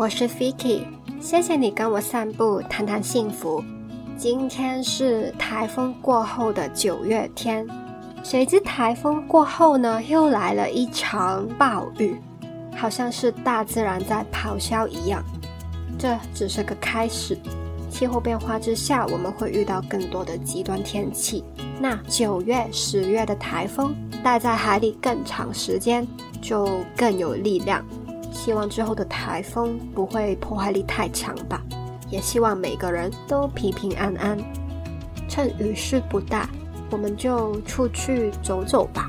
我是 Vicky，谢谢你跟我散步，谈谈幸福。今天是台风过后的九月天，谁知台风过后呢，又来了一场暴雨，好像是大自然在咆哮一样。这只是个开始，气候变化之下，我们会遇到更多的极端天气。那九月、十月的台风待在海里更长时间，就更有力量。希望之后的台风不会破坏力太强吧。也希望每个人都平平安安。趁雨势不大，我们就出去走走吧。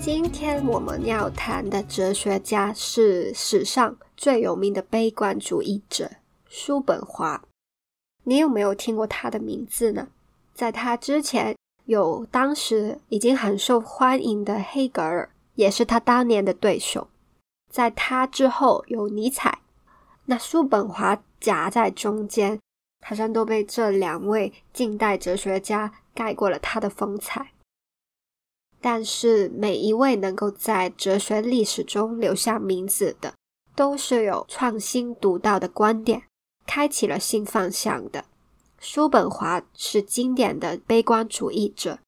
今天我们要谈的哲学家是史上最有名的悲观主义者叔本华。你有没有听过他的名字呢？在他之前，有当时已经很受欢迎的黑格尔，也是他当年的对手。在他之后，有尼采。那叔本华夹在中间，好像都被这两位近代哲学家盖过了他的风采。但是每一位能够在哲学历史中留下名字的，都是有创新独到的观点，开启了新方向的。叔本华是经典的悲观主义者，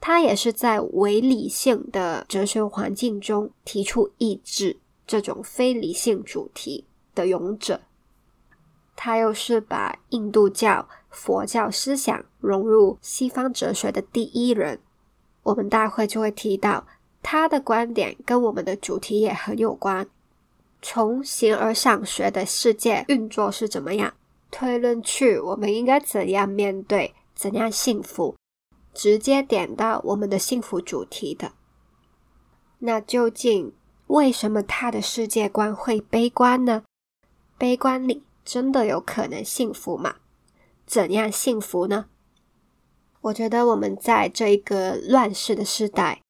他也是在唯理性的哲学环境中提出意志这种非理性主题。的勇者，他又是把印度教、佛教思想融入西方哲学的第一人。我们待会就会提到他的观点，跟我们的主题也很有关。从形而上学的世界运作是怎么样，推论去我们应该怎样面对，怎样幸福，直接点到我们的幸福主题的。那究竟为什么他的世界观会悲观呢？悲观里真的有可能幸福吗？怎样幸福呢？我觉得我们在这一个乱世的时代，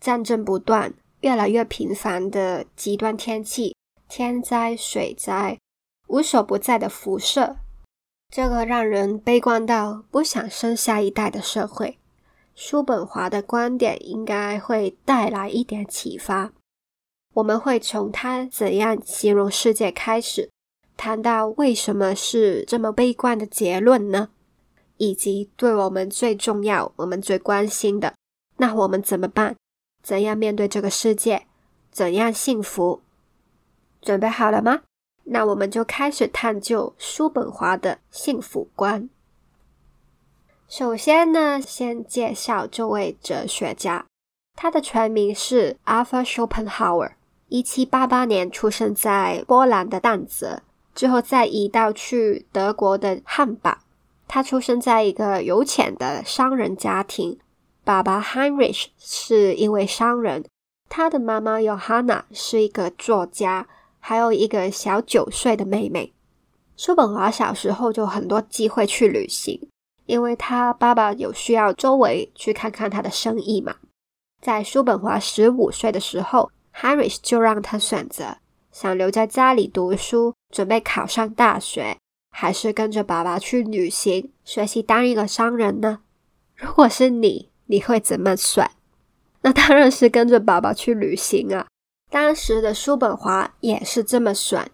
战争不断，越来越频繁的极端天气、天灾、水灾，无所不在的辐射，这个让人悲观到不想生下一代的社会。叔本华的观点应该会带来一点启发。我们会从他怎样形容世界开始。谈到为什么是这么悲观的结论呢？以及对我们最重要、我们最关心的，那我们怎么办？怎样面对这个世界？怎样幸福？准备好了吗？那我们就开始探究叔本华的幸福观。首先呢，先介绍这位哲学家，他的全名是 Arthur Schopenhauer，一七八八年出生在波兰的但泽。之后再移到去德国的汉堡。他出生在一个有钱的商人家庭，爸爸 Heinrich 是一位商人，他的妈妈 Johanna 是一个作家，还有一个小九岁的妹妹。叔本华小时候就很多机会去旅行，因为他爸爸有需要周围去看看他的生意嘛。在叔本华十五岁的时候，Heinrich 就让他选择。想留在家里读书，准备考上大学，还是跟着爸爸去旅行，学习当一个商人呢？如果是你，你会怎么选？那当然是跟着爸爸去旅行啊！当时的叔本华也是这么选，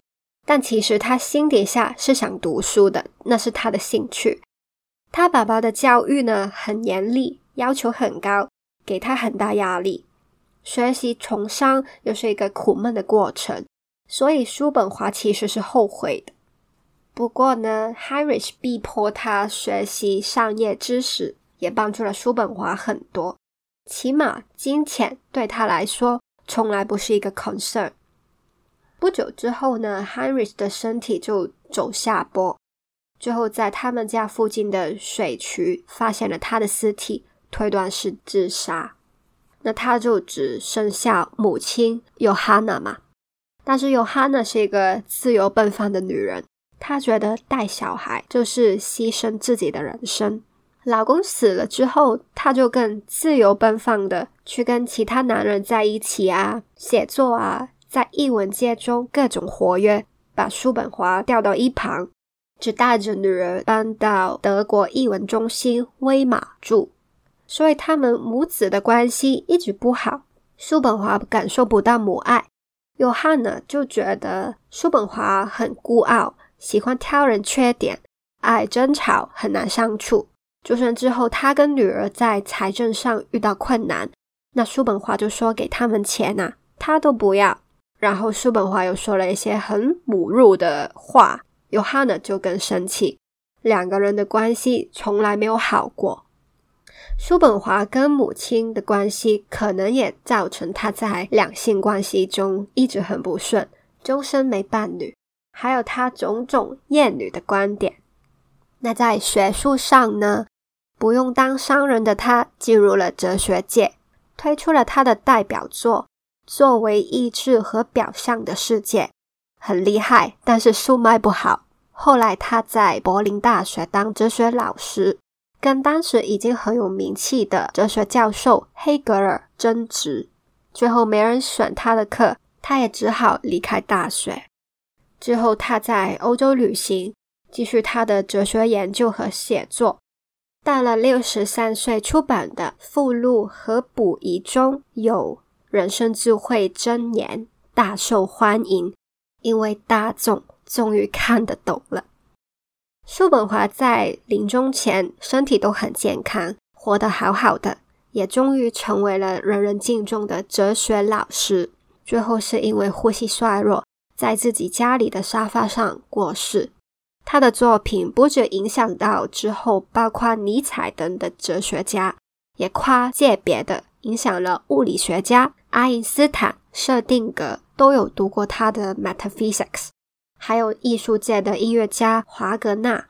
但其实他心底下是想读书的，那是他的兴趣。他爸爸的教育呢，很严厉，要求很高，给他很大压力。学习从商又是一个苦闷的过程。所以叔本华其实是后悔的。不过呢，Heinrich 逼迫他学习商业知识，也帮助了叔本华很多。起码金钱对他来说从来不是一个 concern。不久之后呢，Heinrich 的身体就走下坡，最后在他们家附近的水渠发现了他的尸体，推断是自杀。那他就只剩下母亲 Johanna 嘛。但是有哈娜是一个自由奔放的女人，她觉得带小孩就是牺牲自己的人生。老公死了之后，她就更自由奔放的去跟其他男人在一起啊，写作啊，在译文界中各种活跃，把叔本华调到一旁，只带着女儿搬到德国译文中心威马住。所以他们母子的关系一直不好，叔本华感受不到母爱。约翰呢就觉得叔本华很孤傲，喜欢挑人缺点，爱争吵，很难相处。就算之后他跟女儿在财政上遇到困难，那叔本华就说给他们钱呐，他都不要。然后叔本华又说了一些很侮辱的话，约翰呢就更生气，两个人的关系从来没有好过。叔本华跟母亲的关系，可能也造成他在两性关系中一直很不顺，终身没伴侣，还有他种种厌女的观点。那在学术上呢，不用当商人的他进入了哲学界，推出了他的代表作。作为意志和表象的世界很厉害，但是书卖不好。后来他在柏林大学当哲学老师，跟当时已经很有名气的哲学教授黑格尔争执，最后没人选他的课，他也只好离开大学。之后他在欧洲旅行，继续他的哲学研究和写作。到了六十三岁出版的附录和补遗中有。人生智慧箴言大受欢迎，因为大众终于看得懂了。叔本华在临终前身体都很健康，活得好好的，也终于成为了人人敬重的哲学老师。最后是因为呼吸衰弱，在自己家里的沙发上过世。他的作品不止影响到之后包括尼采等的哲学家，也跨界别的影响了物理学家。爱因斯坦、设定格都有读过他的《Metaphysics》，还有艺术界的音乐家华格纳。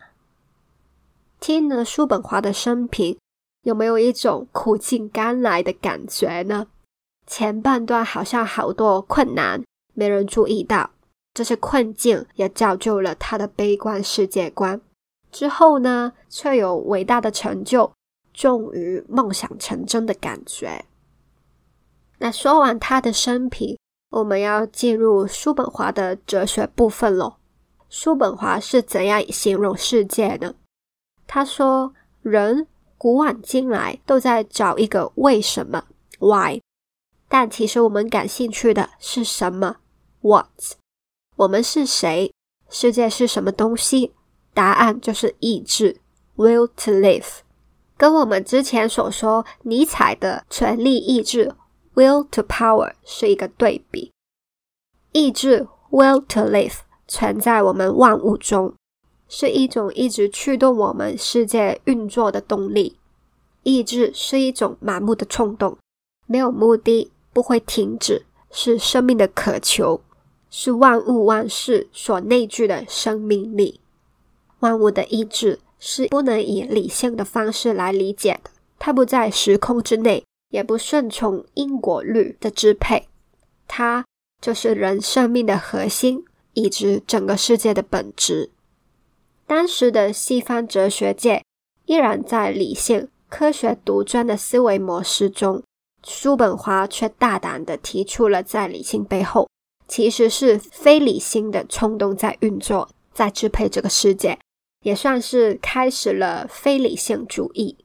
听了叔本华的生平，有没有一种苦尽甘来的感觉呢？前半段好像好多困难没人注意到，这些困境也造就了他的悲观世界观。之后呢，却有伟大的成就，终于梦想成真的感觉。那说完他的生平，我们要进入叔本华的哲学部分喽。叔本华是怎样形容世界呢？他说：“人古往今来都在找一个为什么 （why），但其实我们感兴趣的是什么 （what）。我们是谁？世界是什么东西？答案就是意志 （will to live）。跟我们之前所说尼采的权力意志。” Will to power 是一个对比，意志 Will to live 存在我们万物中，是一种一直驱动我们世界运作的动力。意志是一种盲目的冲动，没有目的，不会停止，是生命的渴求，是万物万事所内聚的生命力。万物的意志是不能以理性的方式来理解的，它不在时空之内。也不顺从因果律的支配，它就是人生命的核心，以及整个世界的本质。当时的西方哲学界依然在理性、科学独尊的思维模式中，叔本华却大胆的提出了，在理性背后其实是非理性的冲动在运作，在支配这个世界，也算是开始了非理性主义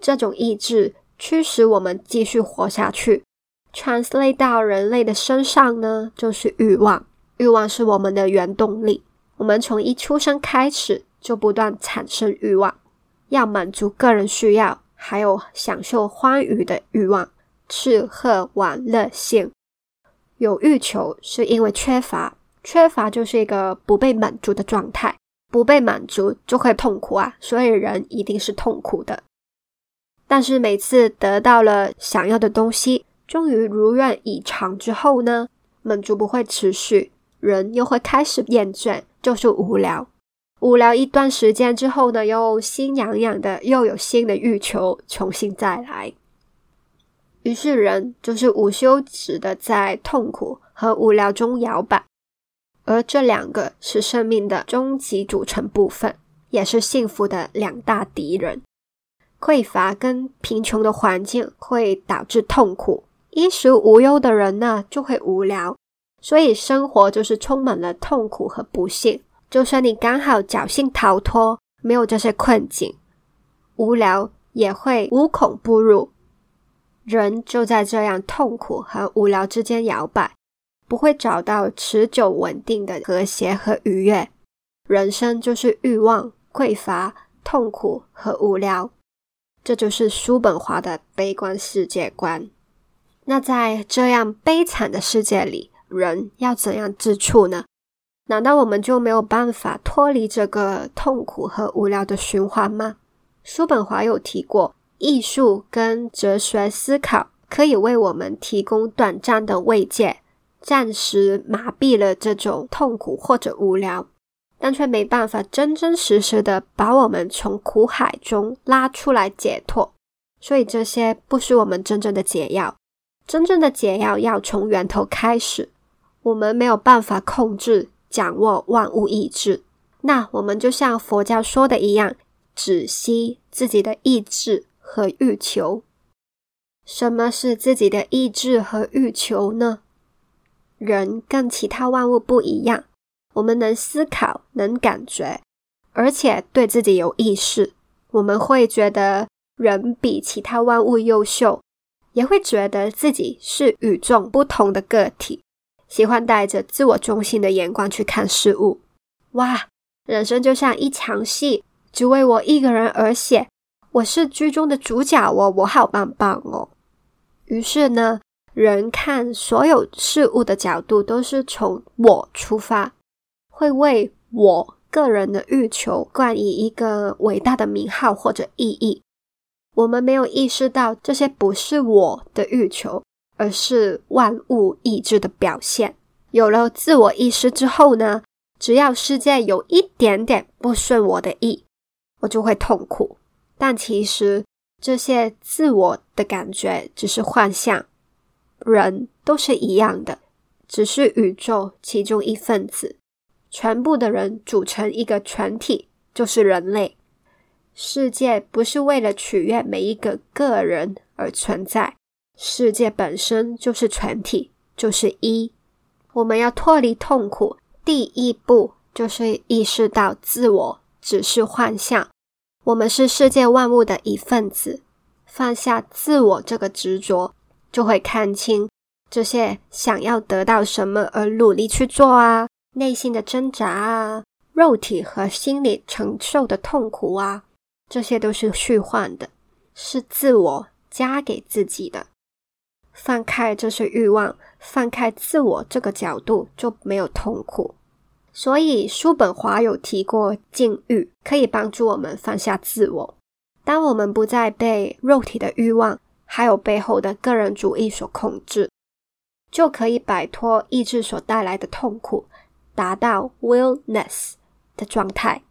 这种意志。驱使我们继续活下去。Translate 到人类的身上呢，就是欲望。欲望是我们的原动力。我们从一出生开始就不断产生欲望，要满足个人需要，还有享受欢愉的欲望，吃喝玩乐性。有欲求是因为缺乏，缺乏就是一个不被满足的状态，不被满足就会痛苦啊，所以人一定是痛苦的。但是每次得到了想要的东西，终于如愿以偿之后呢，满足不会持续，人又会开始厌倦，就是无聊。无聊一段时间之后呢，又心痒痒的，又有新的欲求，重新再来。于是人就是无休止的在痛苦和无聊中摇摆，而这两个是生命的终极组成部分，也是幸福的两大敌人。匮乏跟贫穷的环境会导致痛苦，衣食无忧的人呢就会无聊，所以生活就是充满了痛苦和不幸。就算你刚好侥幸逃脱，没有这些困境，无聊也会无孔不入。人就在这样痛苦和无聊之间摇摆，不会找到持久稳定的和谐和愉悦。人生就是欲望、匮乏、痛苦和无聊。这就是叔本华的悲观世界观。那在这样悲惨的世界里，人要怎样自处呢？难道我们就没有办法脱离这个痛苦和无聊的循环吗？叔本华有提过，艺术跟哲学思考可以为我们提供短暂的慰藉，暂时麻痹了这种痛苦或者无聊。但却没办法真真实实的把我们从苦海中拉出来解脱，所以这些不是我们真正的解药。真正的解药要从源头开始。我们没有办法控制、掌握万物意志，那我们就像佛教说的一样，止息自己的意志和欲求。什么是自己的意志和欲求呢？人跟其他万物不一样。我们能思考，能感觉，而且对自己有意识。我们会觉得人比其他万物优秀，也会觉得自己是与众不同的个体，喜欢带着自我中心的眼光去看事物。哇，人生就像一场戏，只为我一个人而写。我是剧中的主角哦，我好棒棒哦。于是呢，人看所有事物的角度都是从我出发。会为我个人的欲求冠以一个伟大的名号或者意义。我们没有意识到这些不是我的欲求，而是万物意志的表现。有了自我意识之后呢，只要世界有一点点不顺我的意，我就会痛苦。但其实这些自我的感觉只是幻象。人都是一样的，只是宇宙其中一份子。全部的人组成一个全体，就是人类。世界不是为了取悦每一个个人而存在，世界本身就是全体，就是一。我们要脱离痛苦，第一步就是意识到自我只是幻象，我们是世界万物的一份子。放下自我这个执着，就会看清这些想要得到什么而努力去做啊。内心的挣扎啊，肉体和心理承受的痛苦啊，这些都是虚幻的，是自我加给自己的。放开这些欲望，放开自我这个角度，就没有痛苦。所以，叔本华有提过，禁欲可以帮助我们放下自我。当我们不再被肉体的欲望，还有背后的个人主义所控制，就可以摆脱意志所带来的痛苦。达到 willness 的状态，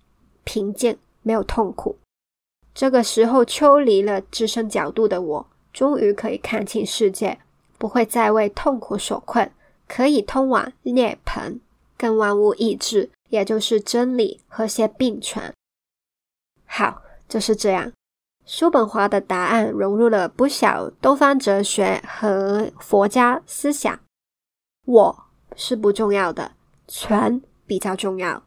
平静，没有痛苦。这个时候，抽离了自身角度的我，终于可以看清世界，不会再为痛苦所困，可以通往涅槃，跟万物一致，也就是真理和谐并存。好，就是这样。叔本华的答案融入了不少东方哲学和佛家思想。我是不重要的。权比较重要，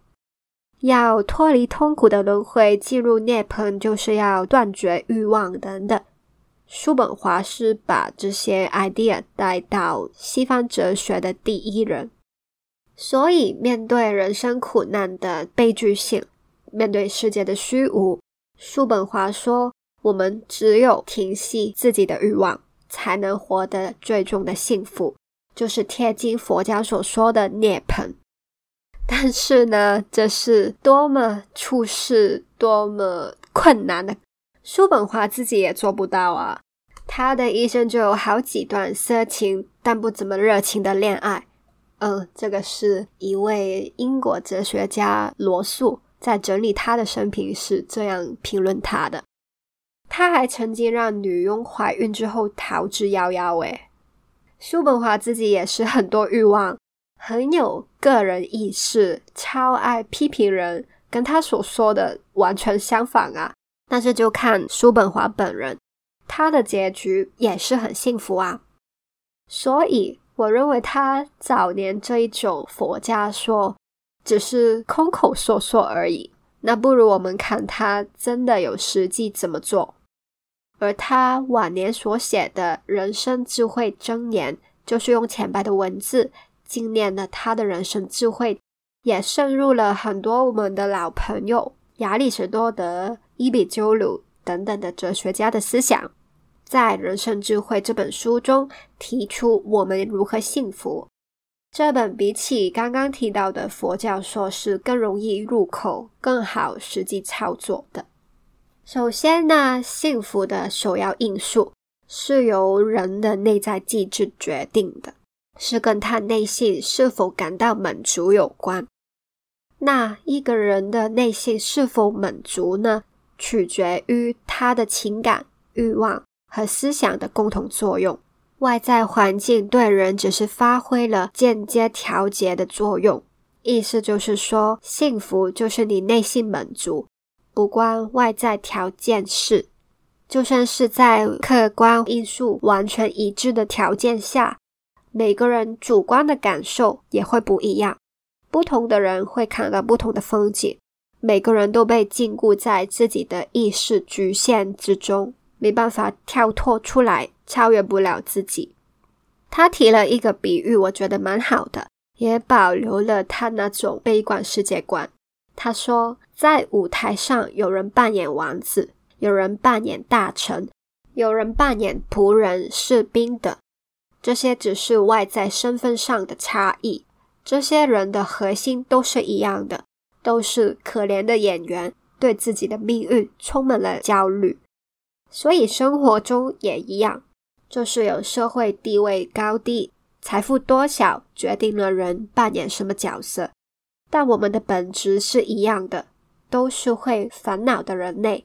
要脱离痛苦的轮回，进入涅槃，就是要断绝欲望等等。叔本华是把这些 idea 带到西方哲学的第一人，所以面对人生苦难的悲剧性，面对世界的虚无，叔本华说：我们只有停息自己的欲望，才能获得最终的幸福，就是贴近佛教所说的涅槃。但是呢，这是多么处事多么困难的，叔本华自己也做不到啊！他的一生就有好几段色情但不怎么热情的恋爱。嗯，这个是一位英国哲学家罗素在整理他的生平时这样评论他的。他还曾经让女佣怀孕之后逃之夭夭。诶，叔本华自己也是很多欲望。很有个人意识，超爱批评人，跟他所说的完全相反啊！但是就看叔本华本人，他的结局也是很幸福啊。所以我认为他早年这一种佛家说只是空口说说而已，那不如我们看他真的有实际怎么做。而他晚年所写的人生智慧箴言，就是用浅白的文字。纪念了他的人生智慧，也渗入了很多我们的老朋友亚里士多德、伊比鸠鲁等等的哲学家的思想。在《人生智慧》这本书中，提出我们如何幸福。这本比起刚刚提到的佛教说是更容易入口、更好实际操作的。首先呢，幸福的首要因素是由人的内在机制决定的，是跟他内心是否感到满足有关。那一个人的内心是否满足呢？取决于他的情感、欲望。和思想的共同作用，外在环境对人只是发挥了间接调节的作用。意思就是说，幸福就是你内心满足，不关外在条件事。就算是在客观因素完全一致的条件下，每个人主观的感受也会不一样。不同的人会看到不同的风景，每个人都被禁锢在自己的意识局限之中。没办法跳脱出来，超越不了自己。他提了一个比喻，我觉得蛮好的，也保留了他那种悲观世界观。他说，在舞台上，有人扮演王子，有人扮演大臣，有人扮演仆人、士兵等。这些只是外在身份上的差异。这些人的核心都是一样的，都是可怜的演员，对自己的命运充满了焦虑。所以生活中也一样，就是有社会地位高低、财富多少决定了人扮演什么角色。但我们的本质是一样的，都是会烦恼的人类，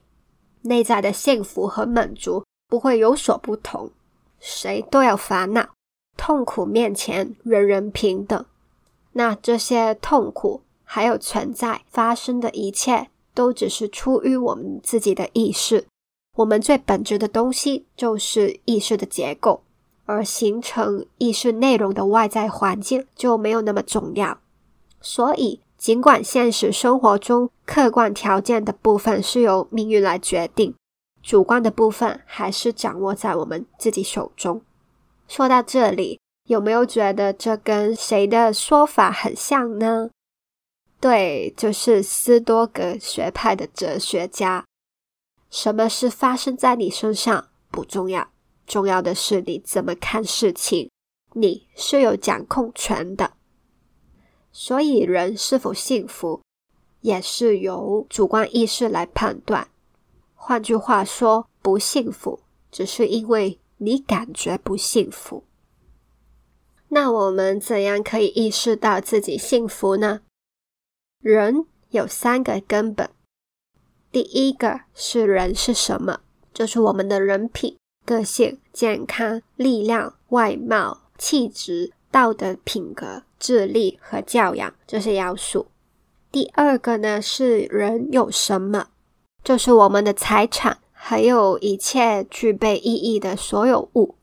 内在的幸福和满足不会有所不同。谁都有烦恼，痛苦面前人人平等。那这些痛苦还有存在发生的一切，都只是出于我们自己的意识。我们最本质的东西就是意识的结构，而形成意识内容的外在环境就没有那么重要。所以，尽管现实生活中客观条件的部分是由命运来决定，主观的部分还是掌握在我们自己手中。说到这里，有没有觉得这跟谁的说法很像呢？对，就是斯多葛学派的哲学家。什么事发生在你身上不重要，重要的是你怎么看事情。你是有掌控权的，所以人是否幸福也是由主观意识来判断。换句话说，不幸福只是因为你感觉不幸福。那我们怎样可以意识到自己幸福呢？人有三个根本。第一个是人是什么？就是我们的人品、个性、健康、力量、外貌、气质、道德品格、智力和教养这些要素。第二个呢是人有什么？就是我们的财产，还有一切具备意义的所有物。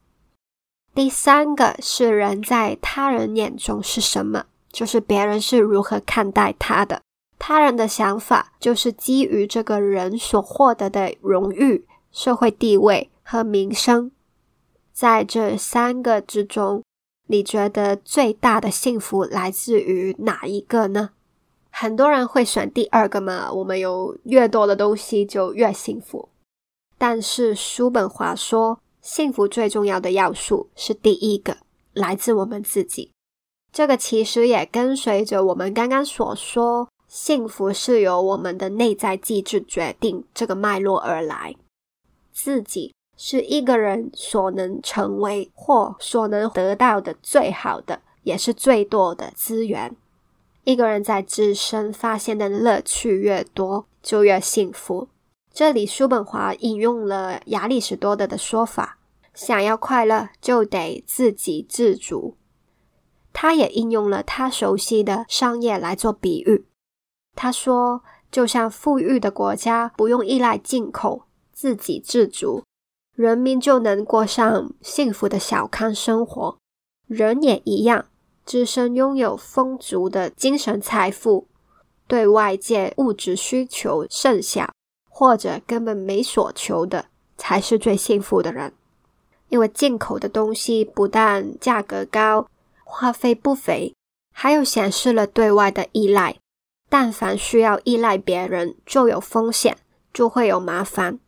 第三个是人在他人眼中是什么？就是别人是如何看待他的。他人的想法就是基于这个人所获得的荣誉、社会地位和名声。在这三个之中，你觉得最大的幸福来自于哪一个呢？很多人会选第二个嘛。我们有越多的东西就越幸福。但是叔本华说，幸福最重要的要素是第一个，来自我们自己。这个其实也跟随着我们刚刚所说。幸福是由我们的内在机制决定这个脉络而来。自己是一个人所能成为或所能得到的最好的，也是最多的资源。一个人在自身发现的乐趣越多，就越幸福。这里叔本华引用了亚里士多德的说法：想要快乐，就得自给自足。他也应用了他熟悉的商业来做比喻。他说：“就像富裕的国家不用依赖进口，自给自足，人民就能过上幸福的小康生活。人也一样，自身拥有丰足的精神财富，对外界物质需求甚小，或者根本没所求的，才是最幸福的人。因为进口的东西不但价格高，花费不菲。”还有显示了对外的依赖。但凡需要依赖别人，就有风险，就会有麻烦。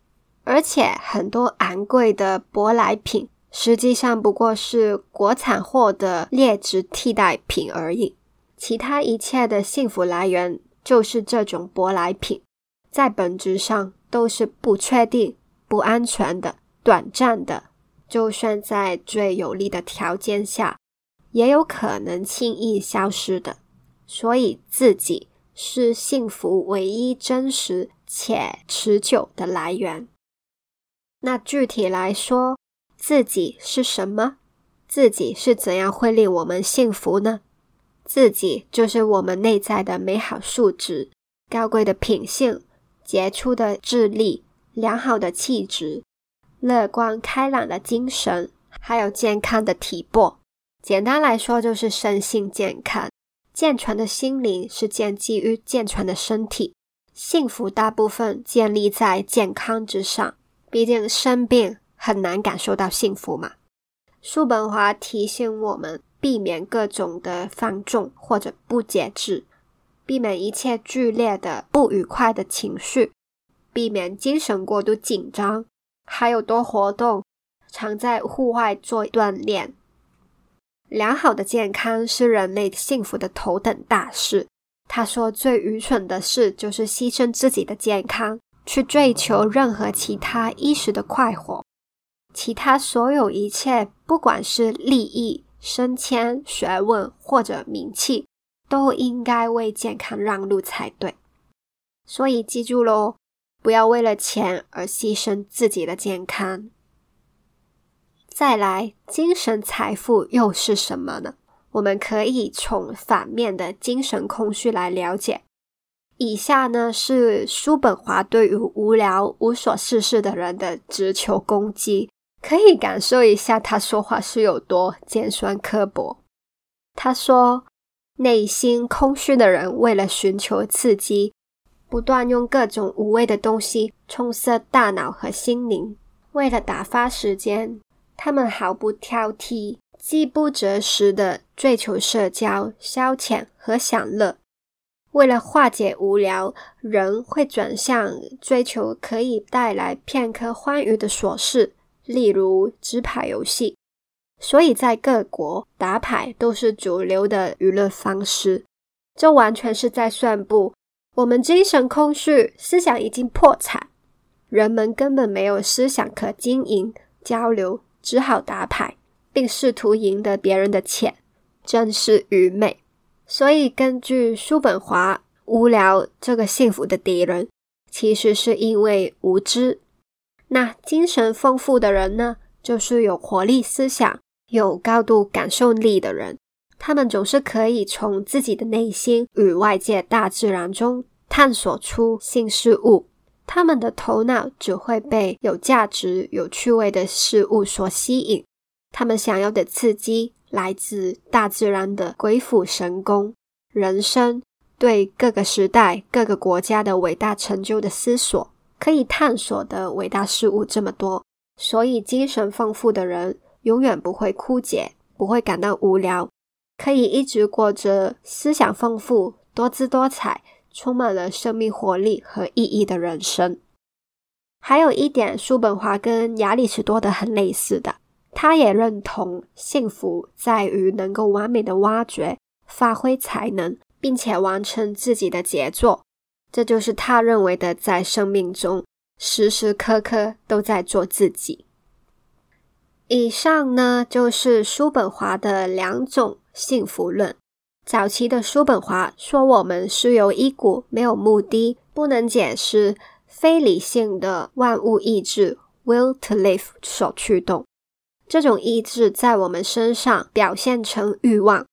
而且很多昂贵的舶来品，实际上不过是国产货的劣质替代品而已。其他一切的幸福来源，就是这种舶来品，在本质上都是不确定、不安全的、短暂的。就算在最有利的条件下，也有可能轻易消失的。所以自己。是幸福唯一真实且持久的来源。那具体来说，自己是什么？自己是怎样会令我们幸福呢？自己就是我们内在的美好素质、高贵的品性、杰出的智力、良好的气质、乐观开朗的精神，还有健康的体魄。简单来说，就是身心健康。健全的心灵是建基于健全的身体，幸福大部分建立在健康之上。毕竟生病很难感受到幸福嘛。叔本华提醒我们，避免各种的放纵或者不节制，避免一切剧烈的不愉快的情绪，避免精神过度紧张，还有多活动，常在户外做锻炼。良好的健康是人类幸福的头等大事。他说：“最愚蠢的事就是牺牲自己的健康，去追求任何其他一时的快活。其他所有一切，不管是利益、升迁、学问或者名气，都应该为健康让路才对。所以记住喽，不要为了钱而牺牲自己的健康。”再来，精神财富又是什么呢？我们可以从反面的精神空虚来了解。以下呢是叔本华对于无聊、无所事事的人的直球攻击，可以感受一下他说话是有多尖酸刻薄。他说：“内心空虚的人为了寻求刺激，不断用各种无谓的东西充塞大脑和心灵，为了打发时间。”他们毫不挑剔、饥不择食的追求社交、消遣和享乐。为了化解无聊，人会转向追求可以带来片刻欢愉的琐事，例如纸牌游戏。所以在各国，打牌都是主流的娱乐方式。这完全是在宣布：我们精神空虚，思想已经破产，人们根本没有思想可经营、交流。只好打牌，并试图赢得别人的钱，真是愚昧。所以，根据叔本华，无聊这个幸福的敌人，其实是因为无知。那精神丰富的人呢？就是有活力思想、有高度感受力的人。他们总是可以从自己的内心与外界大自然中探索出新事物。他们的头脑只会被有价值、有趣味的事物所吸引。他们想要的刺激来自大自然的鬼斧神工、人生对各个时代、各个国家的伟大成就的思索。可以探索的伟大事物这么多，所以精神丰富的人永远不会枯竭，不会感到无聊，可以一直过着思想丰富、多姿多彩。充满了生命活力和意义的人生。还有一点，叔本华跟亚里士多德很类似的，他也认同幸福在于能够完美的挖掘、发挥才能，并且完成自己的杰作。这就是他认为的，在生命中时时刻刻都在做自己。以上呢，就是叔本华的两种幸福论。早期的叔本华说：“我们是由一股没有目的、不能解释、非理性的万物意志 （will to live） 所驱动。这种意志在我们身上表现成欲望，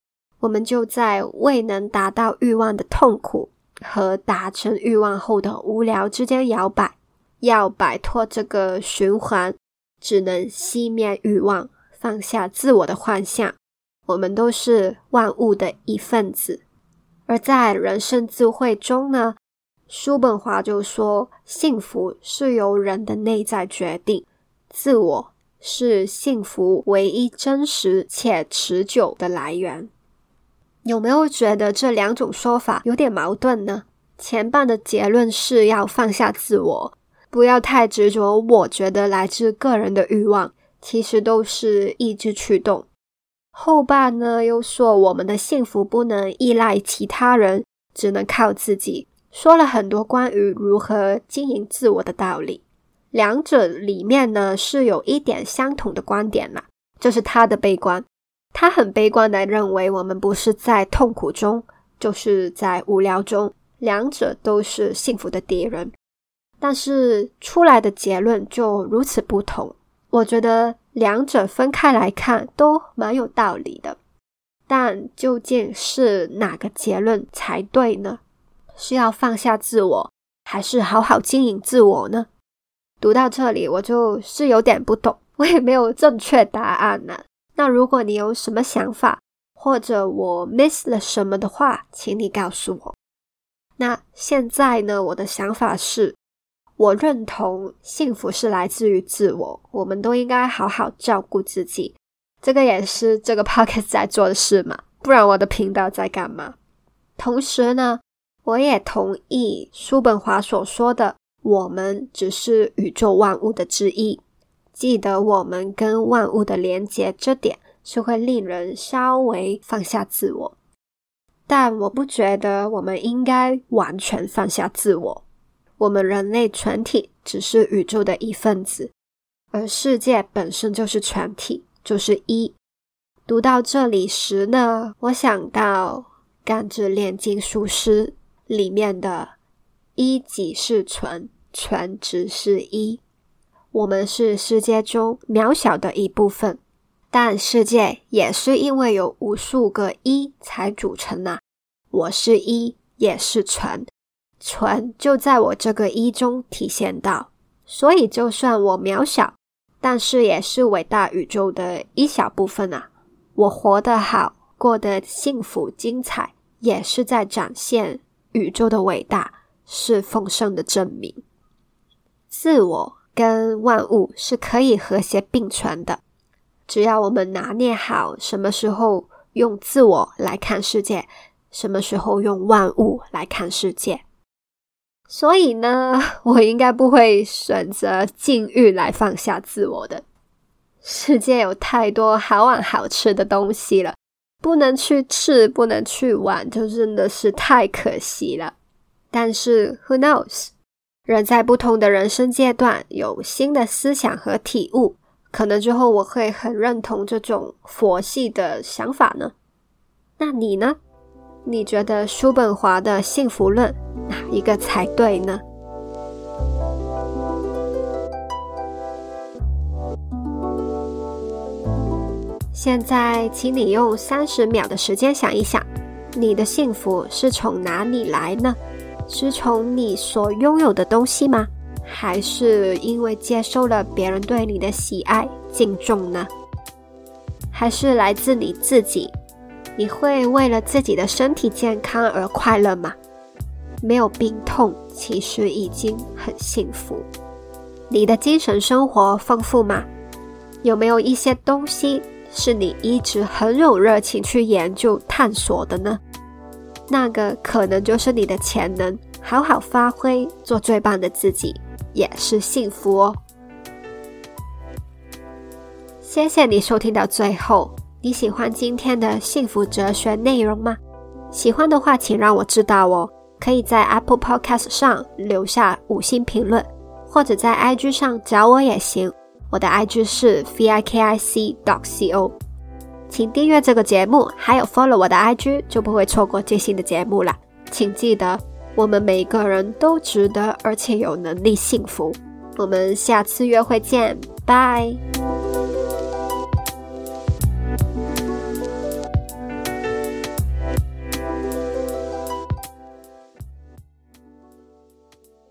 我们就在未能达到欲望的痛苦和达成欲望后的无聊之间摇摆。要摆脱这个循环，只能熄灭欲望，放下自我的幻象。”我们都是万物的一份子，而在人生智慧中呢，叔本华就说，幸福是由人的内在决定，自我是幸福唯一真实且持久的来源。有没有觉得这两种说法有点矛盾呢？前半的结论是要放下自我，不要太执着。我觉得来自个人的欲望，其实都是意志驱动。后半呢，又说我们的幸福不能依赖其他人，只能靠自己。说了很多关于如何经营自我的道理。两者里面呢，是有一点相同的观点啦，就是他的悲观。他很悲观的认为，我们不是在痛苦中，就是在无聊中，两者都是幸福的敌人。但是出来的结论就如此不同。我觉得两者分开来看都蛮有道理的，但究竟是哪个结论才对呢？是要放下自我，还是好好经营自我呢？读到这里，我就是有点不懂，我也没有正确答案呢。那如果你有什么想法，或者我 miss 了什么的话，请你告诉我。那现在呢？我的想法是，我认同幸福是来自于自我，我们都应该好好照顾自己。这个也是这个 podcast 在做的事嘛，不然我的频道在干嘛？同时呢，我也同意叔本华所说的，我们只是宇宙万物的之一。记得我们跟万物的连接，这点是会令人稍微放下自我。但我不觉得我们应该完全放下自我。我们人类全体只是宇宙的一份子，而世界本身就是全体，就是一。读到这里时呢，我想到《甘之炼金术师》里面的“一即是全，全只是一”。我们是世界中渺小的一部分，但世界也是因为有无数个一才组成的。我是一，也是全，全就在我这个一中体现到。所以，就算我渺小，但是也是伟大宇宙的一小部分啊。我活得好，过得幸福精彩，也是在展现宇宙的伟大，是丰盛的证明。自我。跟万物是可以和谐并存的，只要我们拿捏好什么时候用自我来看世界，什么时候用万物来看世界。所以呢，我应该不会选择禁欲来放下自我的。世界有太多好玩好吃的东西了，不能去吃，不能去玩，就真的是太可惜了。但是，Who knows？人在不同的人生阶段有新的思想和体悟，可能之后我会很认同这种佛系的想法呢。那你呢？你觉得叔本华的幸福论哪一个才对呢？现在，请你用三十秒的时间想一想，你的幸福是从哪里来呢？是从你所拥有的东西吗？还是因为接受了别人对你的喜爱、敬重呢？还是来自你自己？你会为了自己的身体健康而快乐吗？没有病痛，其实已经很幸福。你的精神生活丰富吗？有没有一些东西是你一直很有热情去研究、探索的呢？那个可能就是你的潜能，好好发挥，做最棒的自己，也是幸福哦。谢谢你收听到最后，你喜欢今天的幸福哲学内容吗？喜欢的话，请让我知道哦。可以在 Apple Podcast 上留下五星评论，或者在 IG 上找我也行。我的 IG 是 vikic dot co。请订阅这个节目，还有 follow 我的 IG，就不会错过最新的节目了。请记得，我们每个人都值得，而且有能力幸福。我们下次约会见，拜。